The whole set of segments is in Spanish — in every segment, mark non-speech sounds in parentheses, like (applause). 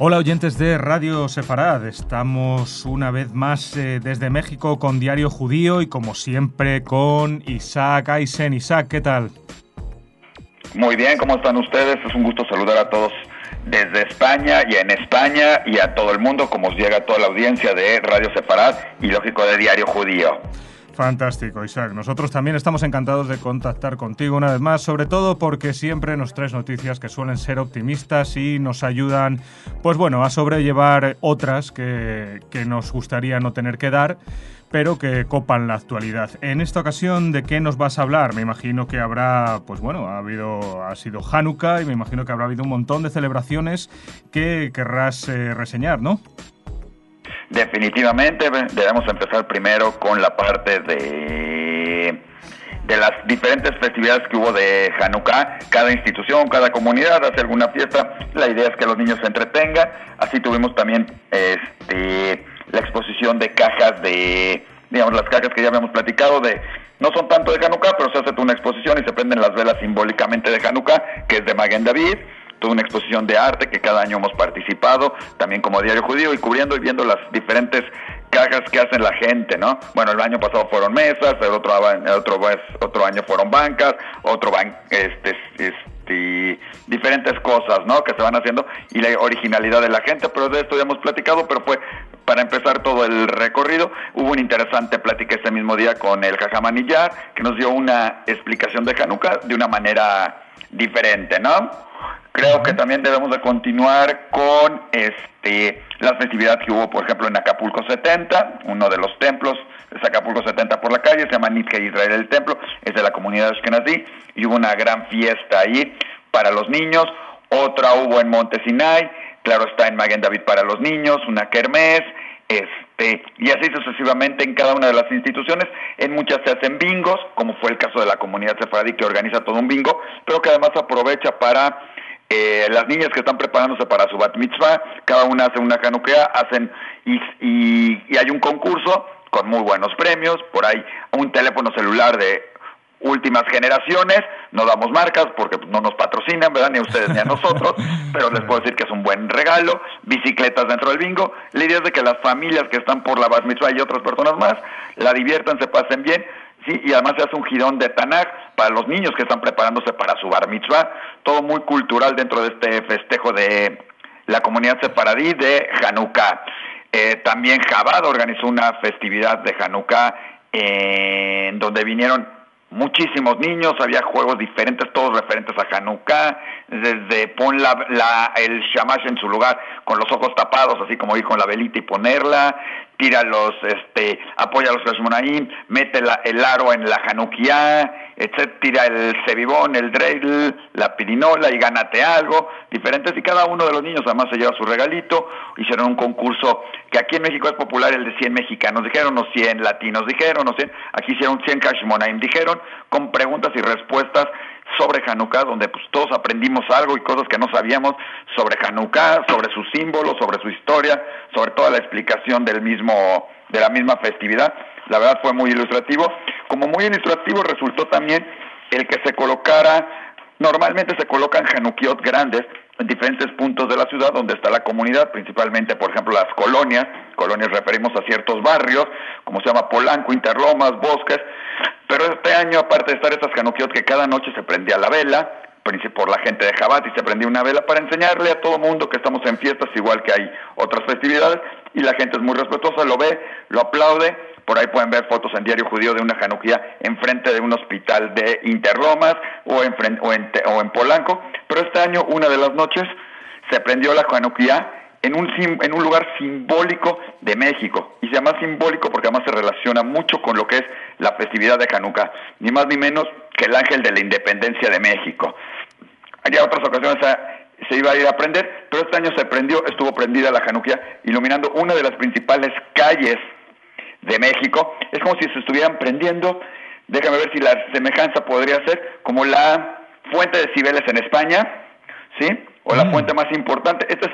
Hola oyentes de Radio Sefarad, estamos una vez más eh, desde México con Diario Judío y como siempre con Isaac Aysen. Isaac, ¿qué tal? Muy bien, ¿cómo están ustedes? Es un gusto saludar a todos desde España y en España y a todo el mundo, como os llega a toda la audiencia de Radio Sefarad y lógico de Diario Judío. Fantástico, Isaac. Nosotros también estamos encantados de contactar contigo una vez más, sobre todo porque siempre nos traes noticias que suelen ser optimistas y nos ayudan, pues bueno, a sobrellevar otras que, que nos gustaría no tener que dar pero que copan la actualidad. En esta ocasión, ¿de qué nos vas a hablar? Me imagino que habrá, pues bueno, ha habido, ha sido Hanukkah y me imagino que habrá habido un montón de celebraciones que querrás eh, reseñar, ¿no? Definitivamente debemos empezar primero con la parte de de las diferentes festividades que hubo de Hanukkah, cada institución, cada comunidad hace alguna fiesta, la idea es que los niños se entretengan, así tuvimos también este la exposición de cajas de digamos las cajas que ya habíamos platicado de no son tanto de Hanukkah, pero se hace una exposición y se prenden las velas simbólicamente de Hanukkah, que es de Magen David, toda una exposición de arte que cada año hemos participado, también como diario judío, y cubriendo y viendo las diferentes cajas que hacen la gente, ¿no? Bueno, el año pasado fueron mesas, el otro, otro, otro año fueron bancas, otro ban este, este, diferentes cosas, ¿no? Que se van haciendo y la originalidad de la gente, pero de esto ya hemos platicado, pero fue para empezar todo el recorrido. Hubo una interesante plática ese mismo día con el Jajamanillar, que nos dio una explicación de Hanukkah de una manera diferente, ¿no? Creo que también debemos de continuar con este las festividades que hubo, por ejemplo, en Acapulco 70, uno de los templos, es Acapulco 70 por la calle, se llama Nitke Israel el templo, es de la comunidad Ashkenazi, y hubo una gran fiesta ahí para los niños, otra hubo en Monte Sinai, claro está en Maguen David para los niños, una kermés, este, y así sucesivamente en cada una de las instituciones. En muchas se hacen bingos, como fue el caso de la comunidad sefaradí que organiza todo un bingo, pero que además aprovecha para eh, las niñas que están preparándose para su bat mitzvah, cada una hace una canuquea, hacen y, y, hay un concurso con muy buenos premios, por ahí un teléfono celular de últimas generaciones, no damos marcas porque no nos patrocinan, ¿verdad? Ni a ustedes ni a nosotros, (laughs) pero les puedo decir que es un buen regalo, bicicletas dentro del bingo, la idea es de que las familias que están por la bat mitzvah y otras personas más la diviertan, se pasen bien, sí, y además se hace un girón de Tanakh para los niños que están preparándose para su bar mitzvah, todo muy cultural dentro de este festejo de la comunidad separadí de Hanukkah. Eh, también Jabad organizó una festividad de Hanukkah en donde vinieron muchísimos niños, había juegos diferentes, todos referentes a Hanukkah, desde pon la, el shamash en su lugar con los ojos tapados, así como ir con la velita y ponerla, tira los, este, apoya los Hashmonaim, mete el aro en la Hanukkah, etc., tira el cebibón, el dreidel, la pirinola y gánate algo, diferentes, y cada uno de los niños además se lleva su regalito, hicieron un concurso que aquí en México es popular, el de 100 mexicanos, dijeron, o 100 latinos, dijeron, o 100, aquí hicieron 100 Hashmonaim, dijeron, con preguntas y respuestas, sobre Hanukkah, donde pues todos aprendimos algo y cosas que no sabíamos sobre Hanukkah, sobre sus símbolos, sobre su historia, sobre toda la explicación del mismo, de la misma festividad. La verdad fue muy ilustrativo. Como muy ilustrativo resultó también el que se colocara, normalmente se colocan Hanukiot grandes en diferentes puntos de la ciudad donde está la comunidad, principalmente, por ejemplo, las colonias, colonias referimos a ciertos barrios, como se llama Polanco, Interlomas, Bosques, pero este año, aparte de estar estas canuquios que cada noche se prendía la vela, por la gente de Jabat y se prendía una vela para enseñarle a todo mundo que estamos en fiestas, igual que hay otras festividades, y la gente es muy respetuosa, lo ve, lo aplaude, por ahí pueden ver fotos en Diario Judío de una Januquía enfrente de un hospital de Interlomas o en, o en, o en Polanco, pero este año, una de las noches, se prendió la Januquía en un, en un lugar simbólico de México. Y se llama simbólico porque además se relaciona mucho con lo que es la festividad de Hanukkah, ni más ni menos que el ángel de la independencia de México. Hay otras ocasiones se iba a ir a prender, pero este año se prendió, estuvo prendida la Hanukkah, iluminando una de las principales calles de México. Es como si se estuvieran prendiendo, déjame ver si la semejanza podría ser como la fuente de Cibeles en España, ¿sí? O la mm. fuente más importante. Este es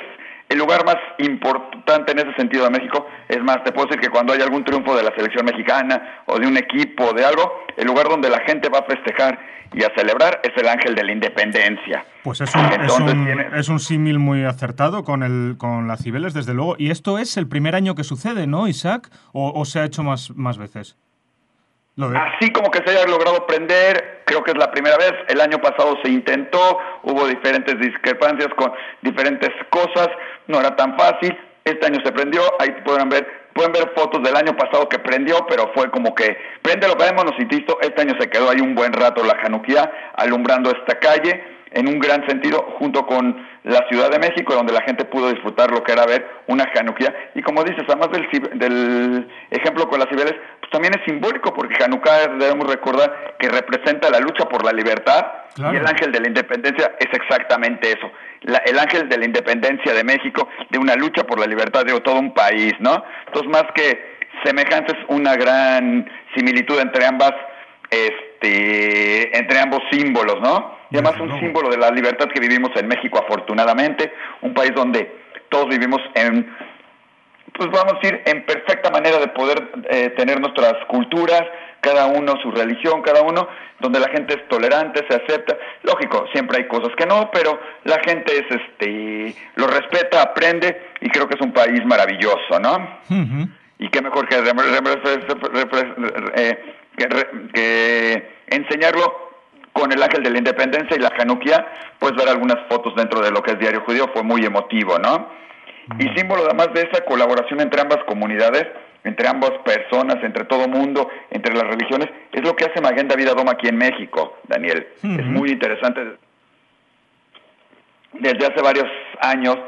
el lugar más importante en ese sentido de México. Es más, te puedo decir que cuando hay algún triunfo de la selección mexicana o de un equipo o de algo, el lugar donde la gente va a festejar y a celebrar es el Ángel de la Independencia. Pues es un, es un, símil muy acertado con, el, con las Cibeles, desde luego. Y esto es el primer año que sucede, ¿no, Isaac? ¿O, se ha hecho más, más veces? Así como que se haya logrado prender, creo que es la primera vez. El año pasado se intentó, hubo diferentes discrepancias con diferentes cosas, no era tan fácil. Este año se prendió, ahí podrán ver, pueden ver fotos del año pasado que prendió, pero fue como que prende lo que nos insisto, este año se quedó ahí un buen rato la Januquía alumbrando esta calle en un gran sentido junto con la Ciudad de México, donde la gente pudo disfrutar lo que era ver una Hanukkah. Y como dices, además del, del ejemplo con las Cibeles, pues también es simbólico, porque Hanukkah debemos recordar que representa la lucha por la libertad y el ángel de la independencia es exactamente eso. el ángel de la independencia de México, de una lucha por la libertad de todo un país, ¿no? Entonces, más que semejantes, una gran similitud entre ambas, este, entre ambos símbolos, ¿no? Y además un símbolo de la libertad que vivimos en México afortunadamente, un país donde todos vivimos en, pues vamos a decir, en perfecta manera de poder eh, tener nuestras culturas, cada uno su religión, cada uno, donde la gente es tolerante, se acepta. Lógico, siempre hay cosas que no, pero la gente es, este, lo respeta, aprende y creo que es un país maravilloso, ¿no? Y qué mejor que, eh, que enseñarlo con el Ángel de la Independencia y la Januquia, puedes ver algunas fotos dentro de lo que es Diario Judío, fue muy emotivo, ¿no? Y símbolo además de esa colaboración entre ambas comunidades, entre ambas personas, entre todo mundo, entre las religiones, es lo que hace Maguen David Adom aquí en México, Daniel. Es muy interesante. Desde hace varios años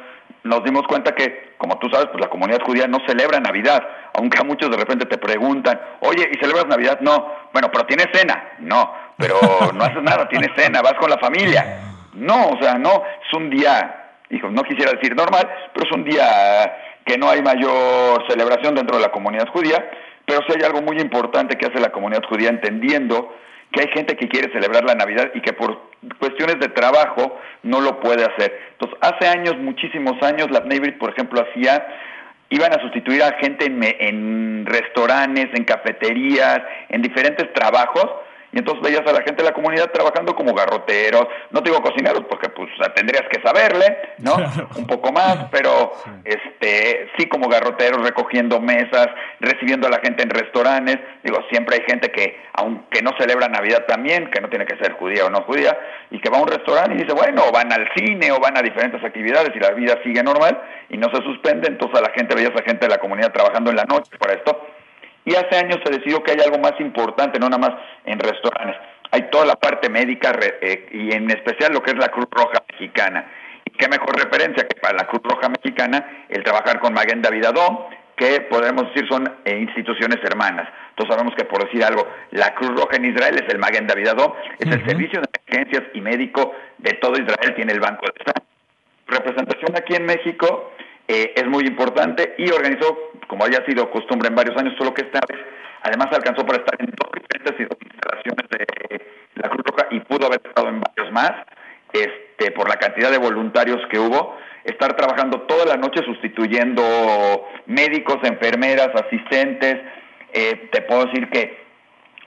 nos dimos cuenta que, como tú sabes, pues la comunidad judía no celebra Navidad, aunque a muchos de repente te preguntan, oye, ¿y celebras Navidad? No. Bueno, pero ¿tienes cena? No. Pero no haces nada, tienes cena, vas con la familia. No, o sea, no, es un día, hijo, no quisiera decir normal, pero es un día que no hay mayor celebración dentro de la comunidad judía, pero sí hay algo muy importante que hace la comunidad judía entendiendo que hay gente que quiere celebrar la Navidad y que por cuestiones de trabajo no lo puede hacer. Entonces, hace años, muchísimos años, la Neighbor, por ejemplo, hacía iban a sustituir a gente en, en, restaurantes, en cafeterías, en diferentes trabajos, y entonces veías a la gente de la comunidad trabajando como garroteros, no digo cocineros porque pues tendrías que saberle, ¿no? Un poco más, pero este sí como garroteros recogiendo mesas, recibiendo a la gente en restaurantes, digo, siempre hay gente que aunque no celebra Navidad también, que no tiene que ser judía o no judía, y que va a un restaurante y dice, bueno, o van al cine o van a diferentes actividades y la vida sigue normal y no se suspende, entonces a la gente veías a gente de la comunidad trabajando en la noche para esto y hace años se decidió que hay algo más importante, no nada más en restaurantes. Hay toda la parte médica eh, y en especial lo que es la Cruz Roja Mexicana. Y qué mejor referencia que para la Cruz Roja Mexicana el trabajar con Maguen David Adón, que podemos decir son eh, instituciones hermanas. Entonces sabemos que por decir algo, la Cruz Roja en Israel es el Maguen David Adón, es el servicio de emergencias y médico de todo Israel, tiene el Banco de Estado. Representación aquí en México eh, es muy importante y organizó, como haya sido costumbre en varios años, solo que esta vez además alcanzó para estar en dos diferentes instalaciones de la Cruz Roja y pudo haber estado en varios más, este, por la cantidad de voluntarios que hubo, estar trabajando toda la noche sustituyendo médicos, enfermeras, asistentes, eh, te puedo decir que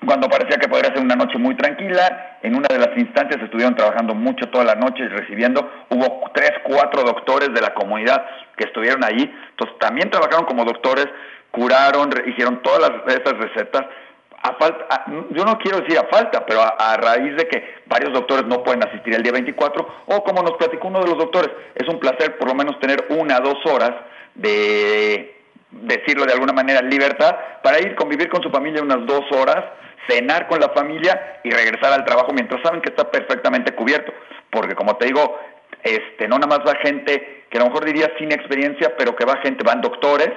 cuando parecía que podría ser una noche muy tranquila, en una de las instancias estuvieron trabajando mucho toda la noche recibiendo, hubo tres, cuatro doctores de la comunidad que estuvieron allí, entonces también trabajaron como doctores, curaron, hicieron todas las, recetas, a falta, yo no quiero decir a falta, pero a, raíz de que varios doctores no pueden asistir el día 24, o como nos platicó uno de los doctores, es un placer por lo menos tener una, dos horas de decirlo de alguna manera, libertad, para ir convivir con su familia unas dos horas, cenar con la familia y regresar al trabajo mientras saben que está perfectamente cubierto. Porque como te digo, este, no nada más va gente que a lo mejor diría sin experiencia, pero que va gente, van doctores,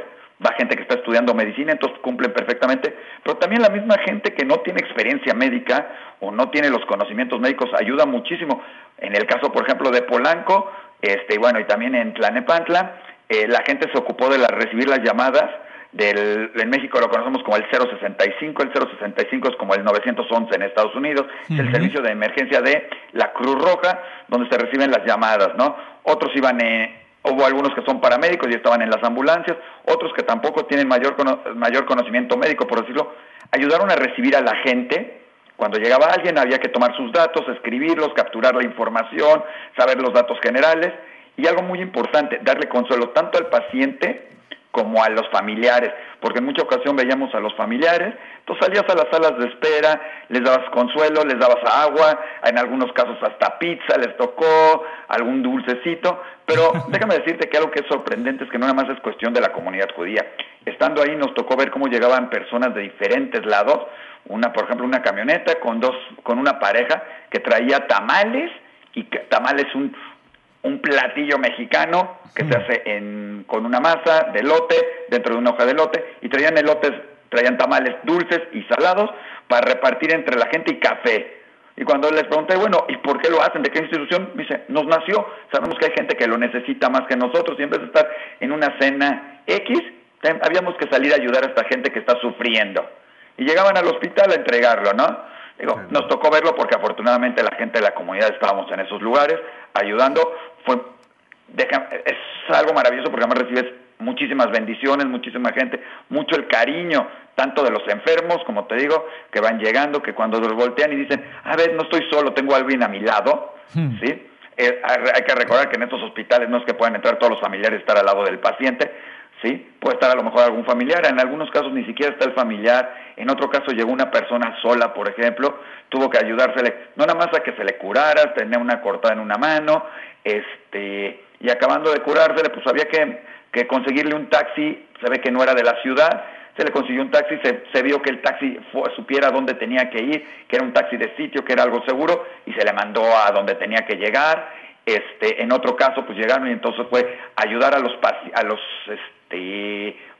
va gente que está estudiando medicina, entonces cumplen perfectamente, pero también la misma gente que no tiene experiencia médica o no tiene los conocimientos médicos ayuda muchísimo. En el caso, por ejemplo, de Polanco, este, bueno, y también en Tlanepantla, eh, la gente se ocupó de recibir las llamadas del, en México lo conocemos como el 065, el 065 es como el 911 en Estados Unidos, es el servicio de emergencia de la Cruz Roja, donde se reciben las llamadas, ¿no? Otros iban, eh, hubo algunos que son paramédicos y estaban en las ambulancias, otros que tampoco tienen mayor, mayor conocimiento médico, por decirlo, ayudaron a recibir a la gente. Cuando llegaba alguien había que tomar sus datos, escribirlos, capturar la información, saber los datos generales. Y algo muy importante, darle consuelo tanto al paciente como a los familiares, porque en mucha ocasión veíamos a los familiares, tú salías a las salas de espera, les dabas consuelo, les dabas agua, en algunos casos hasta pizza les tocó, algún dulcecito, pero (laughs) déjame decirte que algo que es sorprendente es que no nada más es cuestión de la comunidad judía. Estando ahí nos tocó ver cómo llegaban personas de diferentes lados, una por ejemplo una camioneta con dos con una pareja que traía tamales y tamales un un platillo mexicano que se hace en, con una masa de lote dentro de una hoja de lote y traían elotes, traían tamales dulces y salados para repartir entre la gente y café. Y cuando les pregunté, bueno, ¿y por qué lo hacen? ¿De qué institución? Me dice, nos nació, sabemos que hay gente que lo necesita más que nosotros y en vez de estar en una cena X, habíamos que salir a ayudar a esta gente que está sufriendo. Y llegaban al hospital a entregarlo, ¿no? Digo, nos tocó verlo porque afortunadamente la gente de la comunidad estábamos en esos lugares ayudando. Fue, es algo maravilloso porque además recibes muchísimas bendiciones, muchísima gente, mucho el cariño, tanto de los enfermos, como te digo, que van llegando, que cuando los voltean y dicen, a ver, no estoy solo, tengo a alguien a mi lado, hmm. ¿sí? Eh, hay que recordar que en estos hospitales no es que puedan entrar todos los familiares y estar al lado del paciente, ¿sí? Puede estar a lo mejor algún familiar, en algunos casos ni siquiera está el familiar, en otro caso llegó una persona sola, por ejemplo, tuvo que ayudársele, no nada más a que se le curara, tenía una cortada en una mano, este, y acabando de curársele, pues había que, que conseguirle un taxi, se ve que no era de la ciudad, se le consiguió un taxi, se, vio que el taxi supiera dónde tenía que ir, que era un taxi de sitio, que era algo seguro, y se le mandó a donde tenía que llegar, este, en otro caso, pues llegaron y entonces fue ayudar a los, a los este,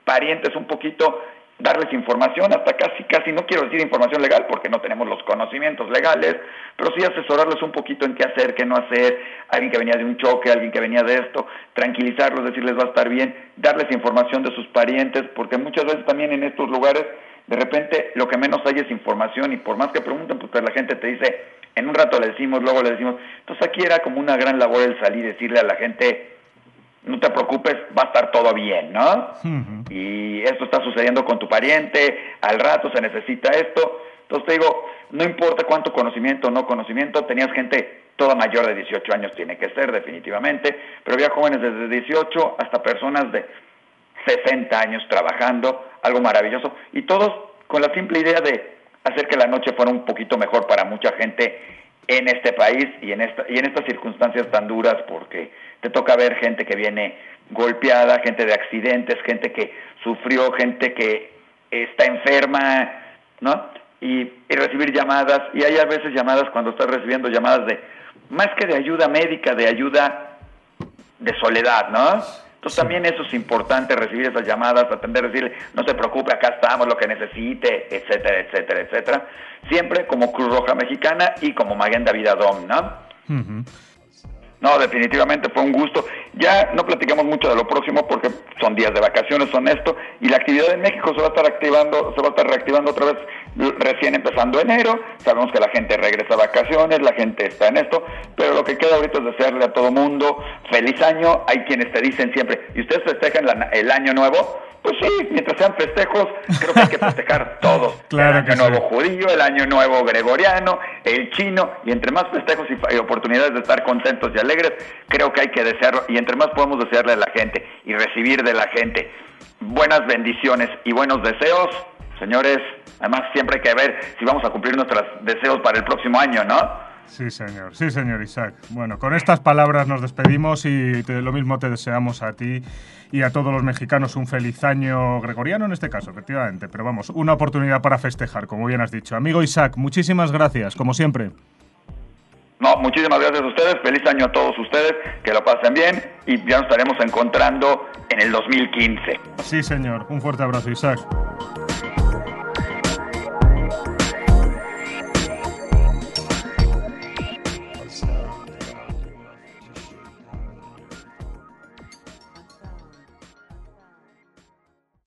parientes un poquito, darles información, hasta casi, casi, no quiero decir información legal porque no tenemos los conocimientos legales, pero sí asesorarles un poquito en qué hacer, qué no hacer, alguien que venía de un choque, alguien que venía de esto, tranquilizarlos, decirles va a estar bien, darles información de sus parientes, porque muchas veces también en estos lugares, de repente lo que menos hay es información y por más que pregunten, pues la gente te dice, en un rato le decimos, luego le decimos, entonces aquí era como una gran labor el salir y decirle a la gente, no te preocupes, va a estar todo bien, ¿no? Y esto está sucediendo con tu pariente, al rato se necesita esto. Entonces te digo, no importa cuánto conocimiento o no conocimiento, tenías gente toda mayor de 18 años, tiene que ser definitivamente, pero había jóvenes desde 18 hasta personas de 60 años trabajando, algo maravilloso, y todos con la simple idea de hacer que la noche fuera un poquito mejor para mucha gente en este país y en, esta, y en estas circunstancias tan duras, porque te toca ver gente que viene golpeada, gente de accidentes, gente que sufrió, gente que está enferma, ¿no? Y, recibir llamadas, y hay a veces llamadas cuando estás recibiendo llamadas de, más que de ayuda médica, de ayuda de soledad, ¿no? Entonces también eso es importante, recibir esas llamadas, atender, decirle, no se preocupe, acá estamos, lo que necesite, etcétera, etcétera, etcétera. Siempre como Cruz Roja Mexicana y como Magenda Vida Dom, ¿no? No, definitivamente fue un gusto. Ya no platicamos mucho de lo próximo porque son días de vacaciones, son esto, y la actividad en México se va a estar activando, se va a estar reactivando otra vez recién empezando enero. Sabemos que la gente regresa a vacaciones, la gente está en esto, pero lo que queda ahorita es desearle a todo mundo feliz año. Hay quienes te dicen siempre, ¿y ustedes festejan el año nuevo? Pues sí, mientras sean festejos, creo que hay que festejar todos. (laughs) Claro el año nuevo judío, el año nuevo gregoriano, el chino, y entre más festejos y, oportunidades de estar contentos y alegres, creo que hay que desearlo, y entre más podemos desearle a la gente y recibir de la gente buenas bendiciones y buenos deseos, señores, además siempre hay que ver si vamos a cumplir nuestros deseos para el próximo año, ¿no? Sí, señor. Sí, señor Isaac. Bueno, con estas palabras nos despedimos y lo mismo te deseamos a ti y a todos los mexicanos un feliz año gregoriano en este caso, efectivamente. Pero vamos, una oportunidad para festejar, como bien has dicho. Amigo Isaac, muchísimas gracias, como siempre. No, muchísimas gracias a ustedes. Feliz año a todos ustedes. Que lo pasen bien y ya nos estaremos encontrando en el 2015. Sí, señor. Un fuerte abrazo, Isaac.